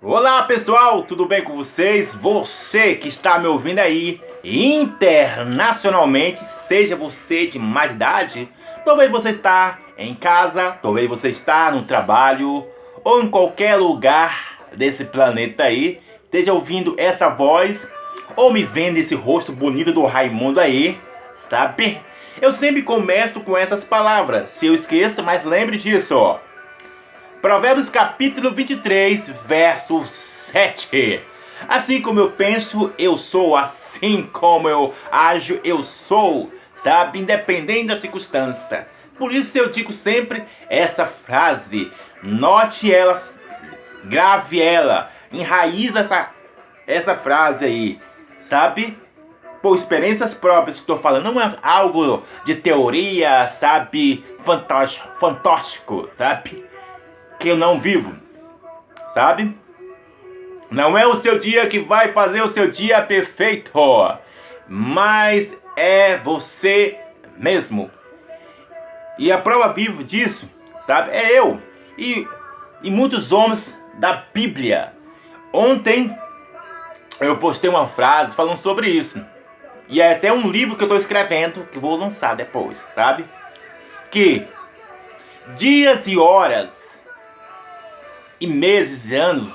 Olá pessoal, tudo bem com vocês? Você que está me ouvindo aí internacionalmente, seja você de mais idade, talvez você está em casa, talvez você está no trabalho ou em qualquer lugar desse planeta aí, esteja ouvindo essa voz ou me vendo esse rosto bonito do Raimundo aí, sabe? Eu sempre começo com essas palavras. Se eu esqueço, mas lembre disso, ó. Provérbios capítulo 23, verso 7. Assim como eu penso, eu sou. Assim como eu ajo, eu sou. Sabe? Independente da circunstância. Por isso eu digo sempre essa frase. Note ela, grave ela, enraiza essa, essa frase aí. Sabe? Por experiências próprias estou falando, não é algo de teoria, sabe? Fantástico, fantástico, sabe? Que eu não vivo, sabe? Não é o seu dia que vai fazer o seu dia perfeito, mas é você mesmo. E a prova viva disso, sabe? É eu e, e muitos homens da Bíblia. Ontem eu postei uma frase falando sobre isso. E é até um livro que eu estou escrevendo, que vou lançar depois, sabe? Que dias e horas e meses e anos,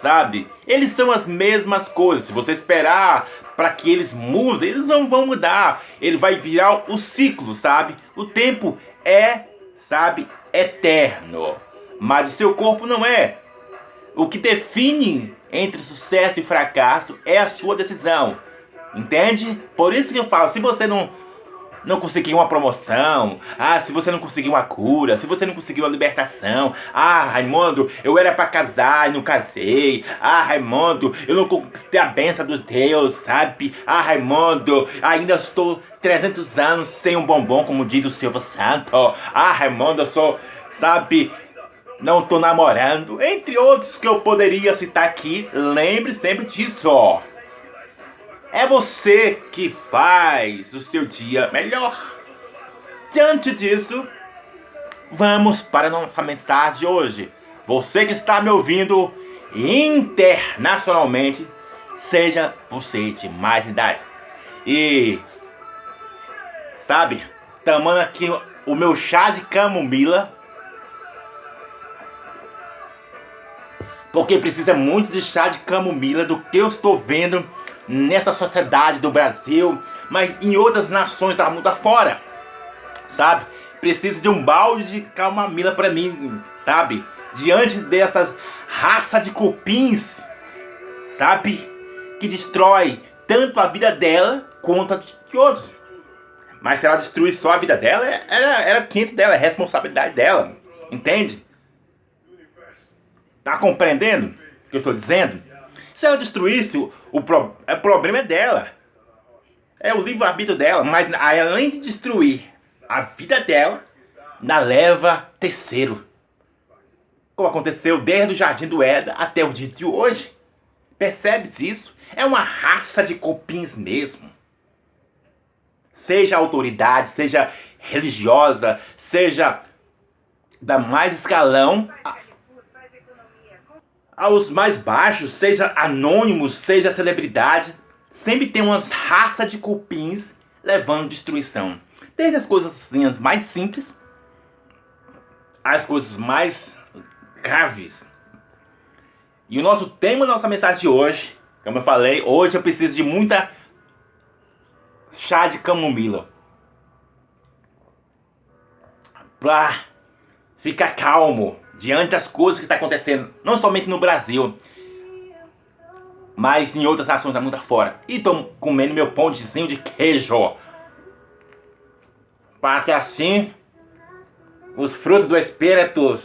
sabe? Eles são as mesmas coisas. Se você esperar para que eles mudem, eles não vão mudar. Ele vai virar o ciclo, sabe? O tempo é, sabe, eterno. Mas o seu corpo não é. O que define entre sucesso e fracasso é a sua decisão. Entende? Por isso que eu falo, se você não não conseguiu uma promoção, ah, se você não conseguiu uma cura, se você não conseguiu a libertação, ah, Raimundo, eu era para casar e não casei, ah, Raimundo, eu não conquistei a benção do Deus, sabe? Ah, Raimundo, ainda estou 300 anos sem um bombom, como diz o Silvio Santo, ah, Raimundo, eu sou, sabe, não tô namorando, entre outros que eu poderia citar aqui, lembre sempre disso. É você que faz o seu dia melhor. Diante disso, vamos para nossa mensagem de hoje. Você que está me ouvindo internacionalmente, seja você de mais idade. E sabe, tomando aqui o meu chá de camomila. Porque precisa muito de chá de camomila do que eu estou vendo nessa sociedade do Brasil, mas em outras nações da mundo afora, sabe? Precisa de um balde de camomila para mim, sabe? Diante dessas raça de cupins, sabe? Que destrói tanto a vida dela quanto a de outros. Mas se ela destruir só a vida dela, era, era quente dela, é responsabilidade dela. Entende? Tá compreendendo o que eu estou dizendo? Se ela destruísse, o, o, pro, o problema é dela. É o livre-arbítrio dela. Mas além de destruir a vida dela, na leva terceiro. Como aconteceu desde o Jardim do Éden até o dia de hoje. Percebes isso? É uma raça de copins mesmo. Seja autoridade, seja religiosa, seja da mais escalão, aos mais baixos, seja anônimos, seja celebridade, sempre tem umas raças de cupins levando destruição. Desde as coisas mais simples às coisas mais graves. E o nosso tema nossa mensagem de hoje, como eu falei, hoje eu preciso de muita chá de camomila. Pra ficar calmo diante das coisas que está acontecendo, não somente no Brasil, mas em outras nações da mundo afora. E estou comendo meu pãozinho de queijo. Para que assim os frutos do Espírito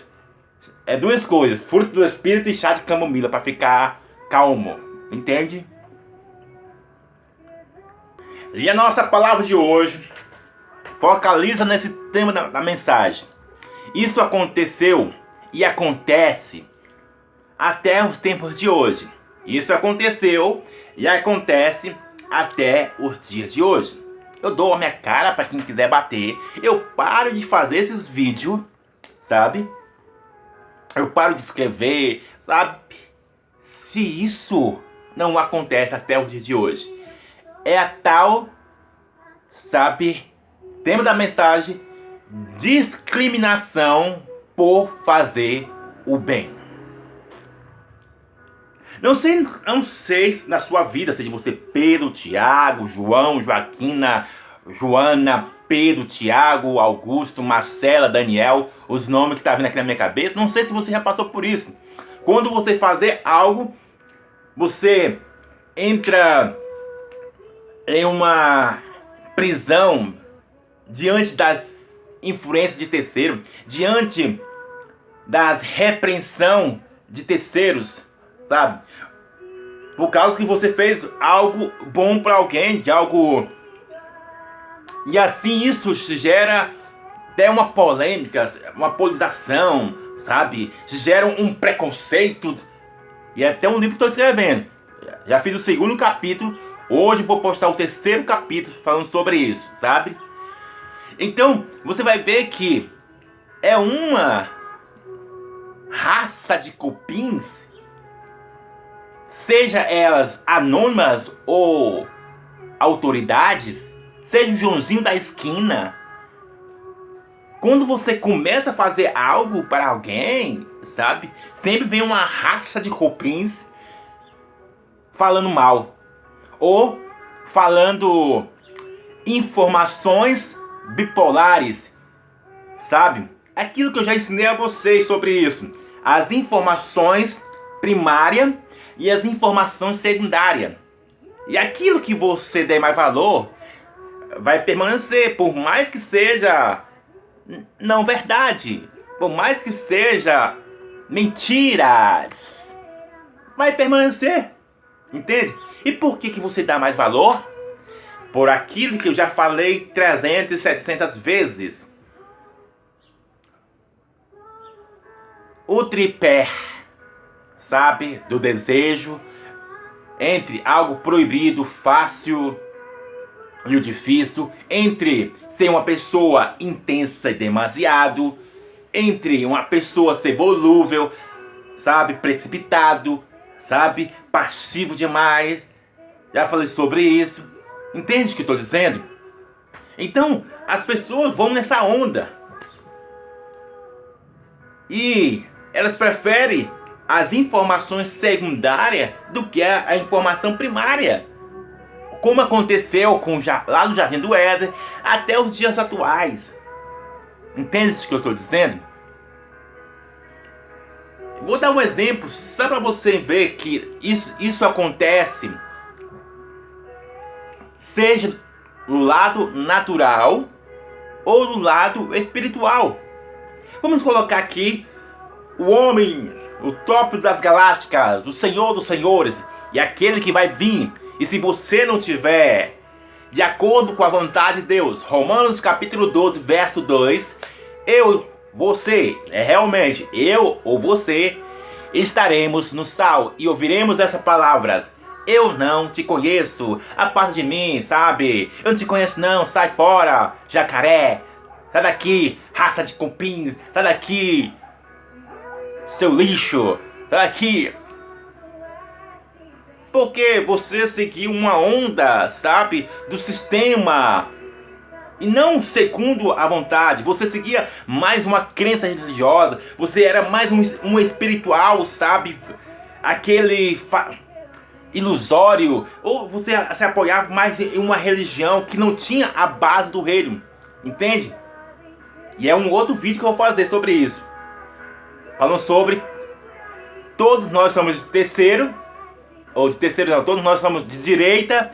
é duas coisas: fruto do Espírito e chá de camomila para ficar calmo. Entende? E a nossa palavra de hoje focaliza nesse tema da, da mensagem. Isso aconteceu e acontece até os tempos de hoje. Isso aconteceu e acontece até os dias de hoje. Eu dou a minha cara para quem quiser bater. Eu paro de fazer esses vídeos, sabe? Eu paro de escrever, sabe? se isso não acontece até o dia de hoje. É a tal, sabe, tema da mensagem, discriminação por fazer o bem. Não sei, não sei na sua vida, seja você Pedro, Tiago, João, Joaquina, Joana, Pedro, Tiago, Augusto, Marcela, Daniel, os nomes que tá vindo aqui na minha cabeça. Não sei se você já passou por isso. Quando você fazer algo, você entra em uma prisão diante das influências de terceiro, diante das repreensão de terceiros sabe? Por causa que você fez algo bom para alguém, de algo. E assim isso gera até uma polêmica, uma polarização, sabe? Gera um preconceito. E até um livro que estou escrevendo. Já fiz o segundo capítulo. Hoje vou postar o terceiro capítulo falando sobre isso, sabe? Então, você vai ver que é uma raça de cupins seja elas anônimas ou autoridades, seja o Joãozinho da esquina. Quando você começa a fazer algo para alguém, sabe? Sempre vem uma raça de copins falando mal ou falando informações bipolares, sabe? Aquilo que eu já ensinei a vocês sobre isso. As informações primárias e as informações secundárias. E aquilo que você der mais valor vai permanecer, por mais que seja não verdade, por mais que seja mentiras, vai permanecer. Entende? E por que, que você dá mais valor? Por aquilo que eu já falei 300 700 vezes. O tripé sabe? Do desejo entre algo proibido, fácil e o difícil, entre ser uma pessoa intensa e demasiado, entre uma pessoa ser volúvel, sabe? Precipitado, sabe? Passivo demais. Já falei sobre isso. Entende o que estou dizendo? Então, as pessoas vão nessa onda. E elas preferem as informações secundárias do que a, a informação primária. Como aconteceu com, lá no Jardim do Éden até os dias atuais. Entende o que eu estou dizendo? Vou dar um exemplo só para você ver que isso, isso acontece seja no lado natural ou no lado espiritual. Vamos colocar aqui o homem o topo das galácticas, o Senhor dos Senhores e aquele que vai vir. E se você não tiver de acordo com a vontade de Deus, Romanos capítulo 12, verso 2, eu, você, é realmente eu ou você, estaremos no sal e ouviremos essas palavras. Eu não te conheço, a parte de mim, sabe? Eu não te conheço não, sai fora, jacaré. Sai daqui, raça de cupins, sai daqui, seu lixo, tá aqui. Porque você seguiu uma onda, sabe, do sistema? E não segundo a vontade. Você seguia mais uma crença religiosa, você era mais um, um espiritual, sabe, aquele ilusório, ou você se apoiava mais em uma religião que não tinha a base do reino, entende? E é um outro vídeo que eu vou fazer sobre isso falando sobre todos nós somos de terceiro, ou de terceiro não, todos nós somos de direita,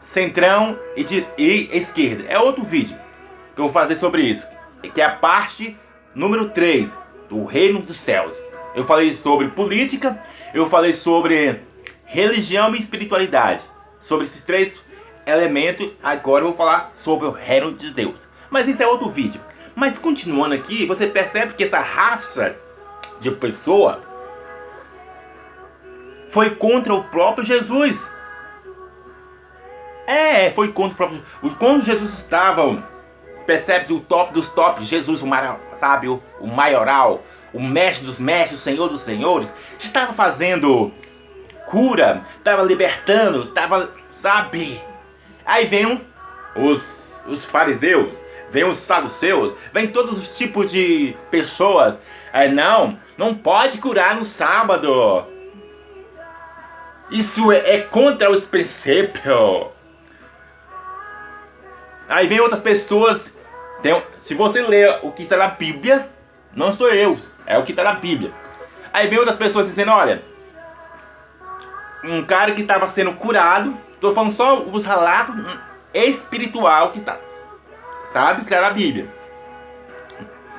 centrão e, de, e esquerda. É outro vídeo que eu vou fazer sobre isso, que é a parte número 3 do reino dos céus. Eu falei sobre política, eu falei sobre religião e espiritualidade. Sobre esses três elementos, agora eu vou falar sobre o reino de Deus. Mas isso é outro vídeo. Mas continuando aqui, você percebe que essa raça de pessoa foi contra o próprio Jesus. É, foi contra o próprio. Quando Jesus estava, percebe-se o top dos tops, Jesus, o maior, sabe, o, o maioral, o mestre dos mestres, o senhor dos senhores, estava fazendo cura, estava libertando, estava, sabe? Aí vem os, os fariseus, vem os saduceus, vem todos os tipos de pessoas. Aí não, não pode curar no sábado. Isso é, é contra os princípios. Aí vem outras pessoas. Tem, se você ler o que está na Bíblia, não sou eu, é o que está na Bíblia. Aí vem outras pessoas dizendo, olha, um cara que estava sendo curado, estou falando só os relatos espiritual que está, sabe, que está na Bíblia.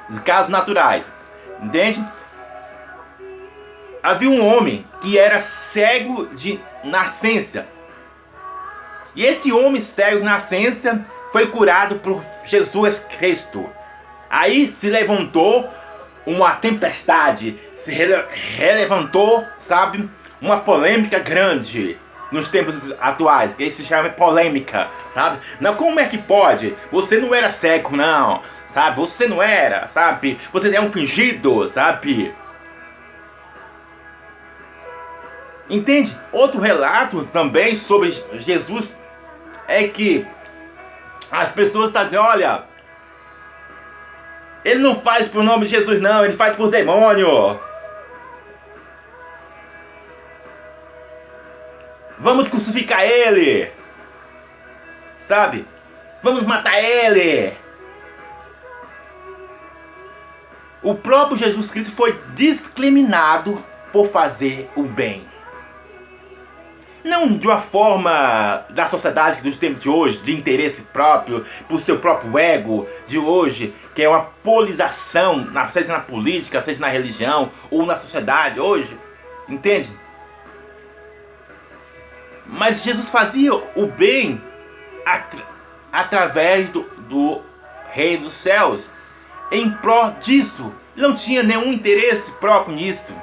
Os casos naturais, entende? Havia um homem que era cego de nascença. E esse homem cego de nascença foi curado por Jesus Cristo. Aí se levantou uma tempestade, se relevantou, sabe, uma polêmica grande nos tempos atuais, que se chama polêmica, sabe? Não, como é que pode? Você não era cego, não, sabe? Você não era, sabe? Você é um fingido, sabe? Entende? Outro relato também sobre Jesus é que as pessoas estão dizendo, olha, ele não faz por nome de Jesus não, ele faz por demônio. Vamos crucificar ele. Sabe? Vamos matar ele. O próprio Jesus Cristo foi discriminado por fazer o bem não de uma forma da sociedade dos tempos de hoje, de interesse próprio, por seu próprio ego de hoje, que é uma polização, seja na política, seja na religião ou na sociedade hoje, entende? Mas Jesus fazia o bem atra através do, do Rei dos Céus, em prol disso. Não tinha nenhum interesse próprio nisso,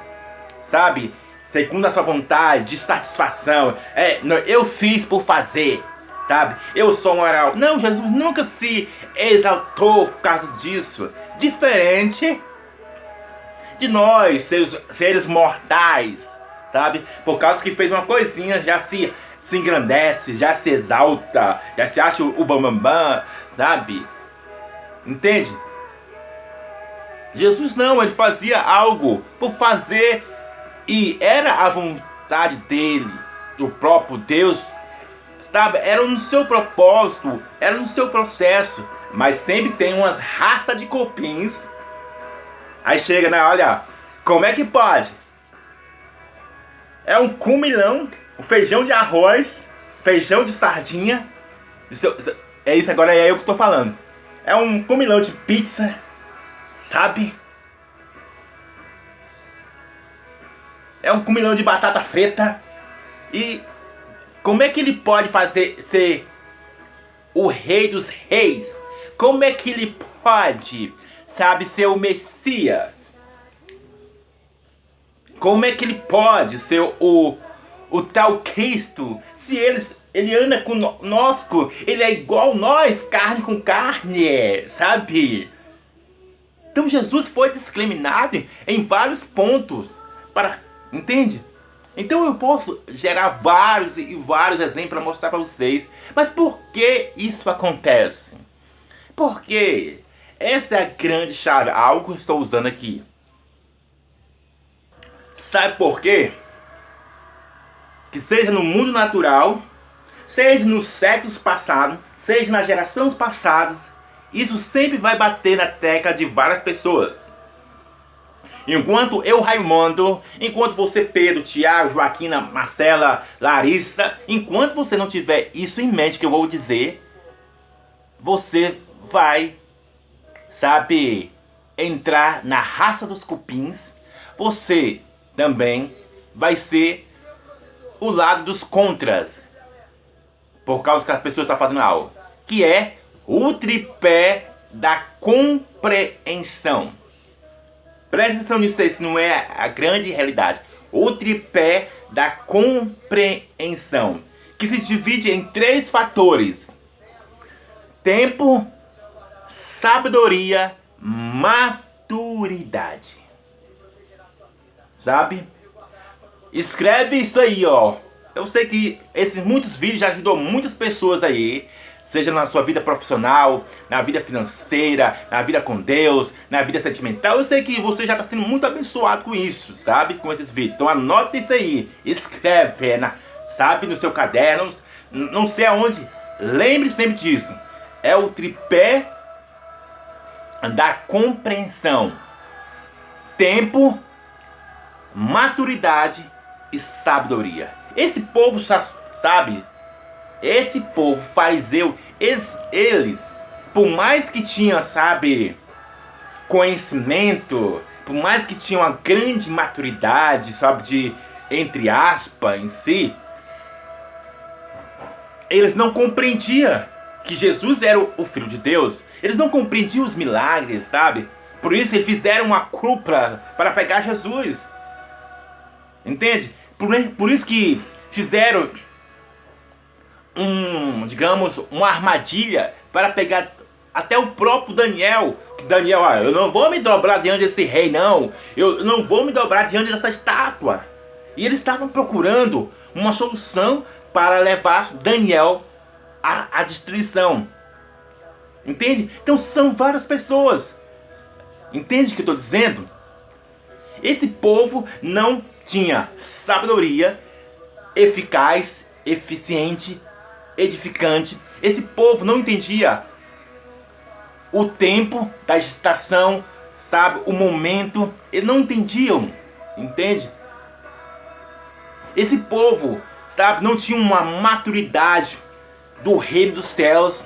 sabe? Segundo a sua vontade, de satisfação. É, eu fiz por fazer, sabe? Eu sou moral. Não, Jesus nunca se exaltou por causa disso. Diferente de nós, seres, seres mortais, sabe? Por causa que fez uma coisinha, já se, se engrandece, já se exalta, já se acha o bambambam, bam, bam, sabe? Entende? Jesus não, ele fazia algo por fazer e era a vontade dele, do próprio Deus, sabe? Era no seu propósito, era no seu processo. Mas sempre tem umas rastas de copins. Aí chega, né? Olha, como é que pode? É um cumilão, um feijão de arroz, feijão de sardinha. É isso agora, é eu que tô falando. É um cumilão de pizza, sabe? É um comilão de batata frita. E como é que ele pode fazer ser o rei dos reis? Como é que ele pode, sabe, ser o Messias? Como é que ele pode ser o, o tal Cristo? Se ele, ele anda conosco, ele é igual nós, carne com carne, sabe? Então Jesus foi discriminado em vários pontos para Entende? Então eu posso gerar vários e vários exemplos para mostrar para vocês. Mas por que isso acontece? Porque essa é a grande chave, algo que estou usando aqui. Sabe por quê? Que seja no mundo natural, seja nos séculos passados, seja nas gerações passadas, isso sempre vai bater na tecla de várias pessoas. Enquanto eu, Raimundo, enquanto você, Pedro, Tiago, Joaquina, Marcela, Larissa, enquanto você não tiver isso em mente que eu vou dizer, você vai, sabe, entrar na raça dos cupins. Você também vai ser o lado dos contras. Por causa que a pessoa está fazendo algo. Que é o tripé da compreensão. Presta atenção nisso aí, isso não é a grande realidade. O tripé da compreensão, que se divide em três fatores: tempo, sabedoria, maturidade. Sabe? Escreve isso aí, ó. Eu sei que esses muitos vídeos já ajudou muitas pessoas aí seja na sua vida profissional, na vida financeira, na vida com Deus, na vida sentimental. Eu sei que você já está sendo muito abençoado com isso, sabe? Com esses vídeos. Então anota isso aí, escreve, na, sabe? No seu caderno, não sei aonde. Lembre sempre disso. É o tripé da compreensão. Tempo, maturidade e sabedoria. Esse povo sabe esse povo fariseu, eles, eles, por mais que tinham, sabe, conhecimento, por mais que tinham uma grande maturidade, sabe, de, entre aspas, em si, eles não compreendiam que Jesus era o, Filho de Deus. Eles não compreendiam os milagres, sabe? Por isso eles fizeram uma cúpula para pegar Jesus. Entende? Por, por isso que fizeram um, digamos, uma armadilha para pegar até o próprio Daniel. Daniel, ah, eu não vou me dobrar diante desse rei, não. Eu não vou me dobrar diante dessa estátua. E eles estavam procurando uma solução para levar Daniel à, à destruição. Entende? Então são várias pessoas. Entende o que eu estou dizendo? Esse povo não tinha sabedoria eficaz, eficiente edificante. Esse povo não entendia o tempo da estação, sabe, o momento, eles não entendiam, entende? Esse povo, sabe, não tinha uma maturidade do reino dos céus.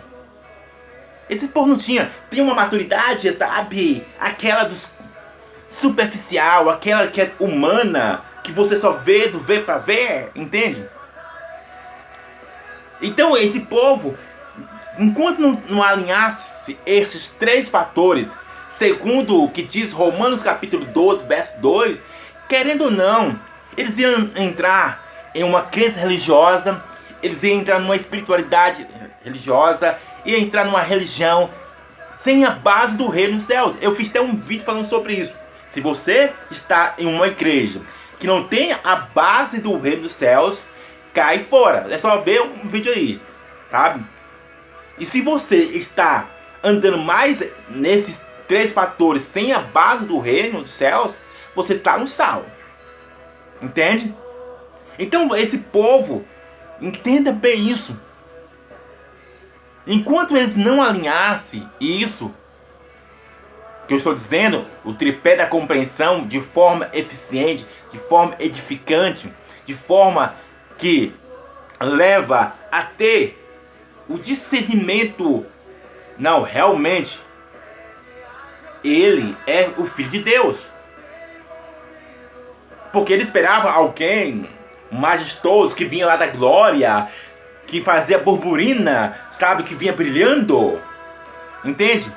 Esse povo não tinha, tem uma maturidade, sabe, aquela dos superficial, aquela que é humana, que você só vê do ver para ver, entende? Então esse povo, enquanto não, não alinhasse esses três fatores, segundo o que diz Romanos capítulo 12, verso 2, querendo ou não, eles iam entrar em uma crença religiosa, eles iam entrar numa espiritualidade religiosa, iam entrar numa religião sem a base do reino dos céus. Eu fiz até um vídeo falando sobre isso. Se você está em uma igreja que não tem a base do reino dos céus, cai fora. É só ver um vídeo aí, sabe? E se você está andando mais nesses três fatores sem a base do reino dos céus, você está no sal. Entende? Então esse povo entenda bem isso. Enquanto eles não alinhassem isso, que eu estou dizendo, o tripé da compreensão de forma eficiente, de forma edificante, de forma que leva a ter o discernimento. Não, realmente, ele é o Filho de Deus. Porque ele esperava alguém majestoso que vinha lá da glória, que fazia burburina, sabe, que vinha brilhando. Entende?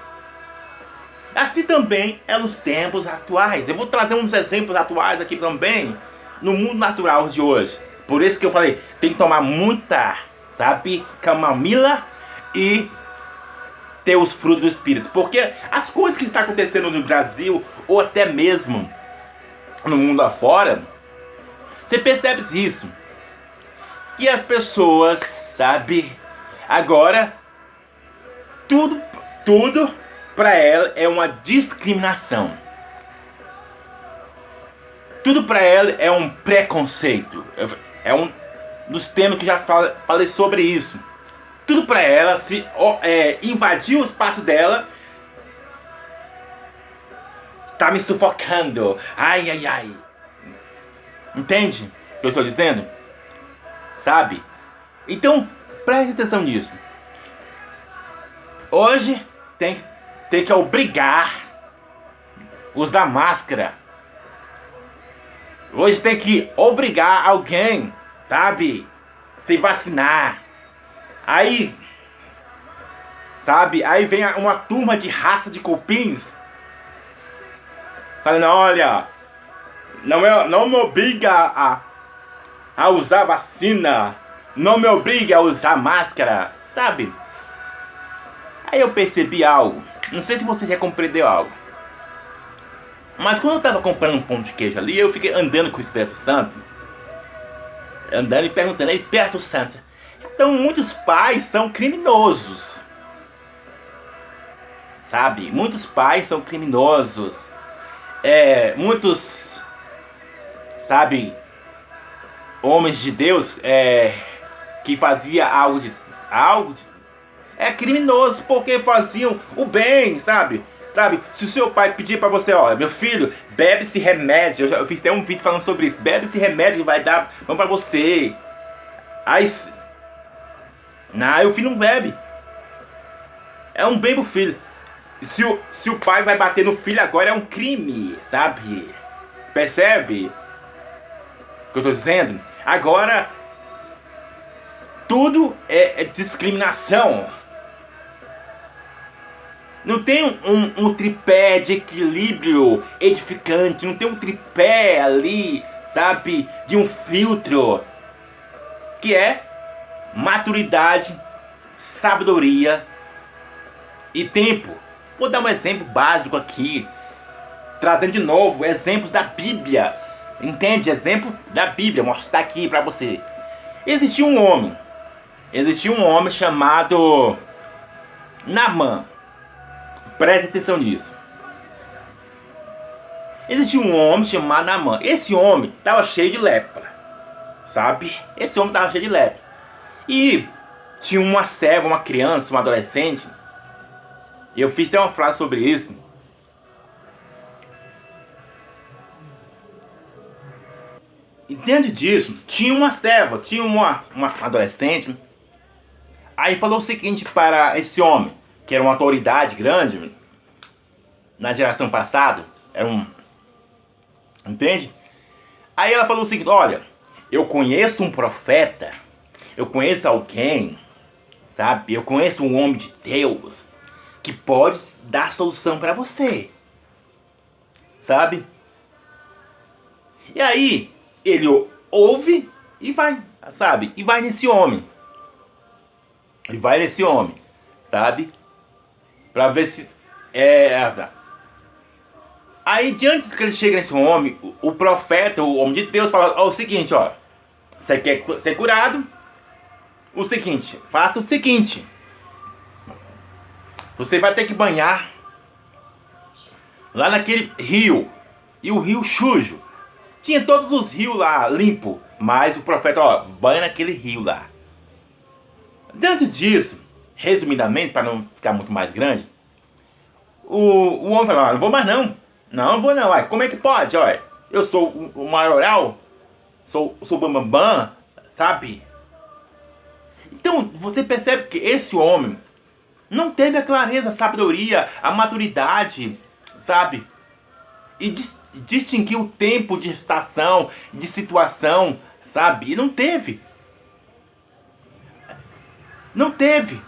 Assim também é nos tempos atuais. Eu vou trazer uns exemplos atuais aqui também no mundo natural de hoje. Por isso que eu falei, tem que tomar muita, sabe, camomila e ter os frutos do Espírito. Porque as coisas que estão acontecendo no Brasil, ou até mesmo no mundo afora, você percebe isso. Que as pessoas, sabe, agora tudo, tudo para ela é uma discriminação. Tudo para ela é um preconceito. É um dos temas que já falei sobre isso. Tudo para ela se é, invadir o espaço dela. Tá me sufocando. Ai, ai, ai. Entende o que eu estou dizendo? Sabe? Então, preste atenção nisso. Hoje tem, tem que obrigar usar máscara Hoje tem que obrigar alguém, sabe? Se vacinar. Aí, sabe? Aí vem uma turma de raça de cupins. Falando, olha, não, é, não me obriga a, a usar vacina. Não me obriga a usar máscara, sabe? Aí eu percebi algo. Não sei se você já compreendeu algo. Mas quando eu tava comprando um pão de queijo ali, eu fiquei andando com o Espírito Santo. andando e perguntando, é Espírito Santo. Então muitos pais são criminosos. Sabe? Muitos pais são criminosos. É, muitos, sabe, homens de Deus é, que fazia algo de algo de, é criminoso porque faziam o bem, sabe? Sabe? Se o seu pai pedir para você, ó, meu filho, bebe esse remédio, eu, já, fiz até um vídeo falando sobre isso, bebe esse remédio que vai dar bom para você. Aí não, o filho não bebe. É um bem pro filho. Se o, se o pai vai bater no filho agora é um crime, sabe? Percebe? O que eu tô dizendo? Agora, tudo é, é discriminação. Não tem um, um, tripé de equilíbrio edificante, não tem um tripé ali, sabe, de um filtro que é maturidade, sabedoria e tempo. Vou dar um exemplo básico aqui, trazendo de novo exemplos da Bíblia. Entende? Exemplo da Bíblia, mostrar aqui para você. Existia um homem, existia um homem chamado Namã. Preste atenção nisso. Existia um homem chamado Namã. Esse homem estava cheio de lepra. Sabe? Esse homem estava cheio de lepra. E tinha uma serva, uma criança, uma adolescente. Eu fiz até uma frase sobre isso. E diante disso, tinha uma serva, tinha uma, uma adolescente. Aí falou o seguinte para esse homem, que era uma autoridade grande na geração passada. Era um. Entende? Aí ela falou o seguinte: Olha, eu conheço um profeta eu conheço alguém, sabe? Eu conheço um homem de Deus que pode dar solução para você, sabe? E aí ele ouve e vai, sabe? E vai nesse homem. E vai nesse homem, sabe? Para ver se é Aí diante que ele chega nesse homem, o, profeta, o homem de Deus fala ó, o seguinte, ó, você quer ser curado? o seguinte, faça o seguinte. Você vai ter que banhar lá naquele rio. E o rio sujo. Tinha todos os rios lá limpo, mas o profeta, ó, banha naquele rio lá. Dentro disso, resumidamente, para não ficar muito mais grande, o, o homem falou, ah, não vou mais não. Não, não vou não. Uai, como é que pode? Olha, eu sou o, o maioral, sou, sou bambambam, sabe? Então você percebe que esse homem não teve a clareza, a sabedoria, a maturidade, sabe? E dis distinguir o tempo de estação, de situação, sabe? E não teve. Não teve.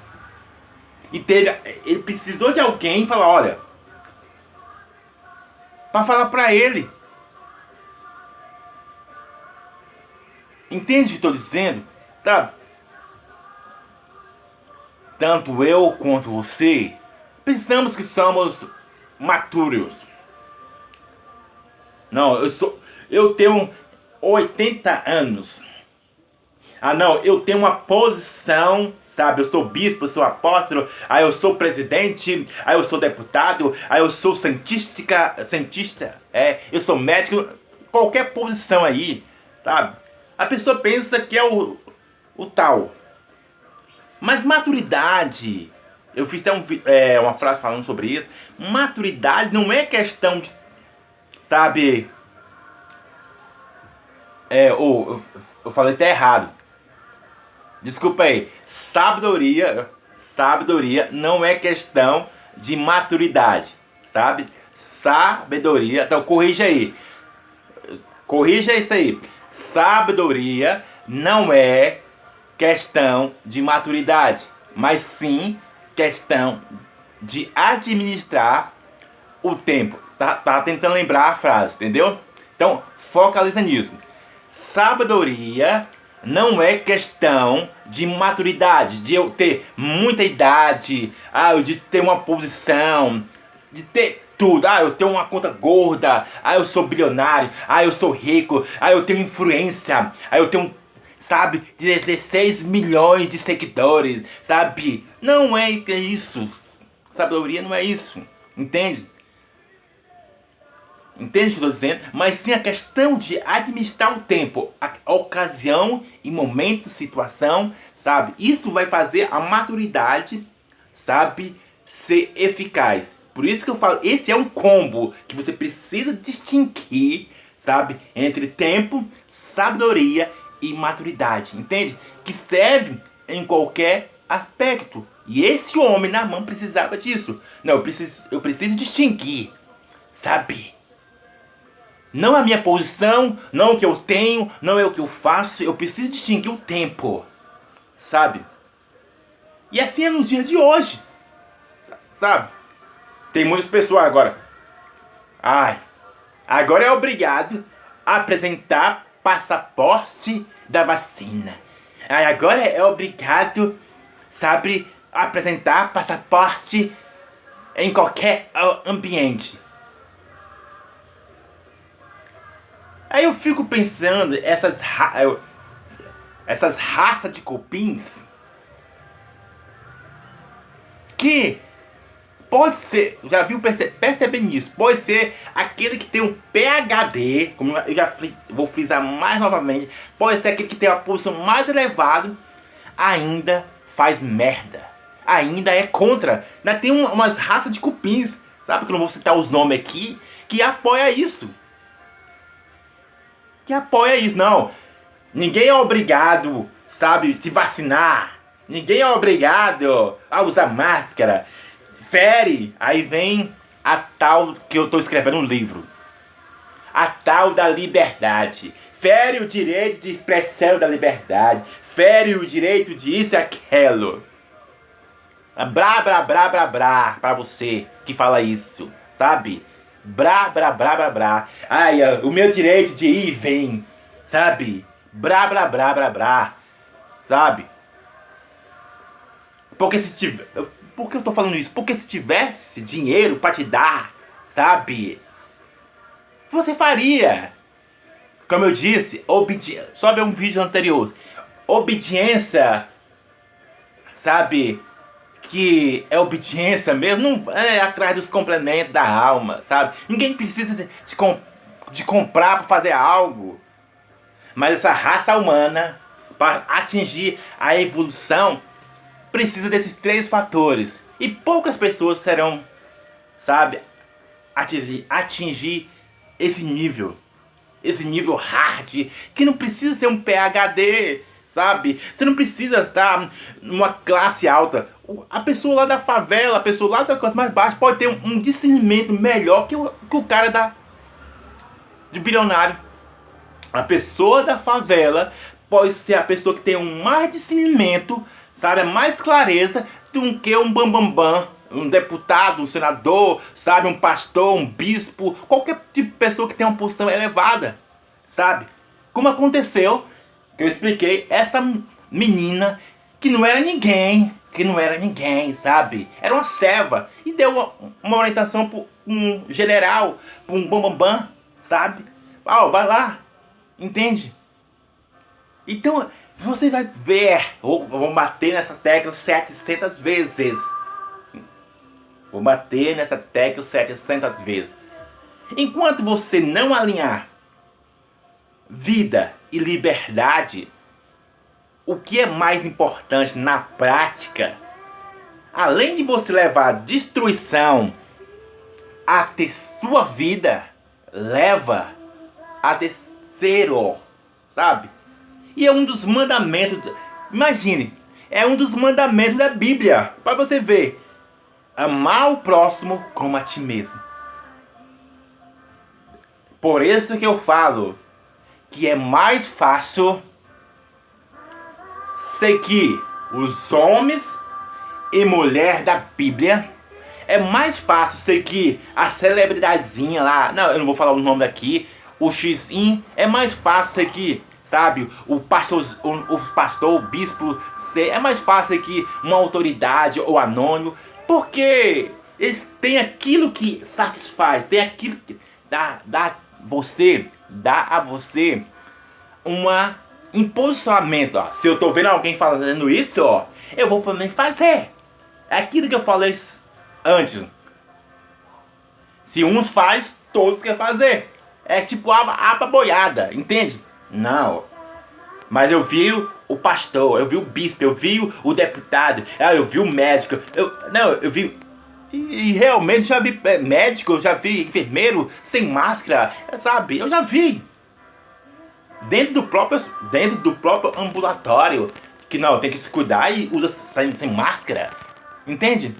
E teve, ele precisou de alguém falar, olha, para falar para ele. Entende o que estou dizendo? Sabe? tanto eu quanto você, pensamos que somos maturos. Não, eu sou. Eu tenho 80 anos. Ah, não, eu tenho uma posição, sabe? Eu sou bispo, eu sou apóstolo, aí eu sou presidente, aí eu sou deputado, aí eu sou cientística, cientista, é, eu sou médico, qualquer posição aí, sabe? A pessoa pensa que é o, o tal. Mas maturidade, eu fiz até um, é, uma frase falando sobre isso. Maturidade não é questão de, sabe? É, ou eu, eu falei até errado. Desculpa aí. Sabedoria, sabedoria não é questão de maturidade, sabe? Sabedoria, então corrija aí. Corrija isso aí. Sabedoria não é questão de maturidade, mas sim questão de administrar o tempo. Tá, tá tentando lembrar a frase, entendeu? Então, focaliza nisso. Sabedoria não é questão de maturidade, de eu ter muita idade, ah, de ter uma posição, de ter tudo. Ah, eu tenho uma conta gorda, ah, eu sou bilionário, ah, eu sou rico, ah, eu tenho influência, ah, eu tenho sabe, 16 milhões de seguidores, sabe? Não é isso. Sabedoria não é isso. Entende? Entende o que estou dizendo? Mas sim a questão de administrar o tempo, a ocasião e momento, situação, sabe? Isso vai fazer a maturidade, sabe, ser eficaz. Por isso que eu falo, esse é um combo que você precisa distinguir, sabe, entre tempo, sabedoria e maturidade, entende? Que serve em qualquer aspecto. E esse homem na mão precisava disso. Não, eu preciso, eu preciso distinguir, sabe? Não a minha posição, não o que eu tenho, não é o que eu faço, eu preciso distinguir o tempo, sabe? E assim é nos dias de hoje, sabe? Tem muitas pessoas agora. Ai, agora é obrigado a apresentar passaporte da vacina. Ai, agora é obrigado, sabe, apresentar passaporte em qualquer ambiente. Aí eu fico pensando, essas, ra essas raças de cupins que pode ser, já viu perce, percebendo isso, pode ser aquele que tem um PHD, como eu já vou frisar mais novamente, pode ser aquele que tem a posição mais elevada, ainda faz merda, ainda é contra. Ainda tem um, umas raças de cupins, sabe que eu não vou citar os nomes aqui, que apoia isso. Que apoia isso, não. Ninguém é obrigado, sabe, se vacinar. Ninguém é obrigado a usar máscara fere. Aí vem a tal que eu estou escrevendo um livro. A tal da liberdade. Fere o direito de expressão da liberdade. Fere o direito de isso e aquilo. Brá, brá, brá, brá, brá. Pra você que fala isso. Sabe? Brá, brá, brá, brá, brá. Ai, o meu direito de ir e vem. Sabe? Brá, brá, brá, brá, brá. Sabe? Porque se tiver. Por que eu tô falando isso? Porque se tivesse dinheiro para te dar, sabe? Você faria. Como eu disse, obediência. Só ver um vídeo anterior. Obediência, sabe? Que é obediência mesmo, não é atrás dos complementos da alma, sabe? Ninguém precisa de, de, comprar para fazer algo. Mas essa raça humana, para atingir a evolução, precisa desses três fatores. E poucas pessoas serão, sabe, atingir, atingir esse nível. Esse nível hard, que não precisa ser um PhD, sabe? Você não precisa estar numa classe alta. A pessoa lá da favela, a pessoa lá da classe mais baixa pode ter um, discernimento melhor que o, que o cara da de bilionário. A pessoa da favela pode ser a pessoa que tem um mais discernimento sabe? Mais clareza do que um bambambam, bam, bam, um deputado, um senador, sabe? Um pastor, um bispo, qualquer tipo de pessoa que tenha uma posição elevada, sabe? Como aconteceu, que eu expliquei, essa menina que não era ninguém, que não era ninguém, sabe? Era uma serva e deu uma, uma orientação para um general, para um bambambam, bam, sabe? Ah, vai lá, entende? Então, você vai ver, vou, vou bater nessa tecla 700 vezes. Vou bater nessa tecla 700 vezes. Enquanto você não alinhar vida e liberdade, o que é mais importante na prática, além de você levar destruição até sua vida, leva a terceiro, sabe? E é um dos mandamentos. Imagine, é um dos mandamentos da Bíblia. Para você ver. Amar o próximo como a ti mesmo. Por isso que eu falo que é mais fácil seguir os homens e mulher da Bíblia. É mais fácil seguir a celebridadezinha lá. Não, eu não vou falar o nome daqui. O X é mais fácil seguir sabe? O pastor, o, o pastor, o bispo é mais fácil que uma autoridade ou anônimo, porque eles têm aquilo que satisfaz, tem aquilo que dá, dá você, dá a você uma Impulsionamento, ó. Se eu tô vendo alguém fazendo isso, ó, eu vou também fazer. É aquilo que eu falei antes. Se uns faz, todos querem fazer. É tipo aba, aba boiada, entende? Não. Mas eu vi o pastor, eu vi o bispo, eu vi o deputado, ah, eu vi o médico, eu, não, eu vi. E, e realmente já vi médico, já vi enfermeiro sem máscara, sabe? Eu já vi. Dentro do próprio, dentro do próprio ambulatório, que não, tem que se cuidar e usa sem, sem máscara. Entende?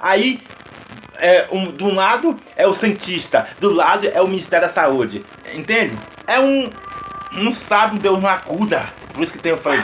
Aí, é, um, de um lado é o cientista, do lado é o Ministério da Saúde. Entende? É um. Não sabe Deus não acuda. Por isso que tem, eu falei,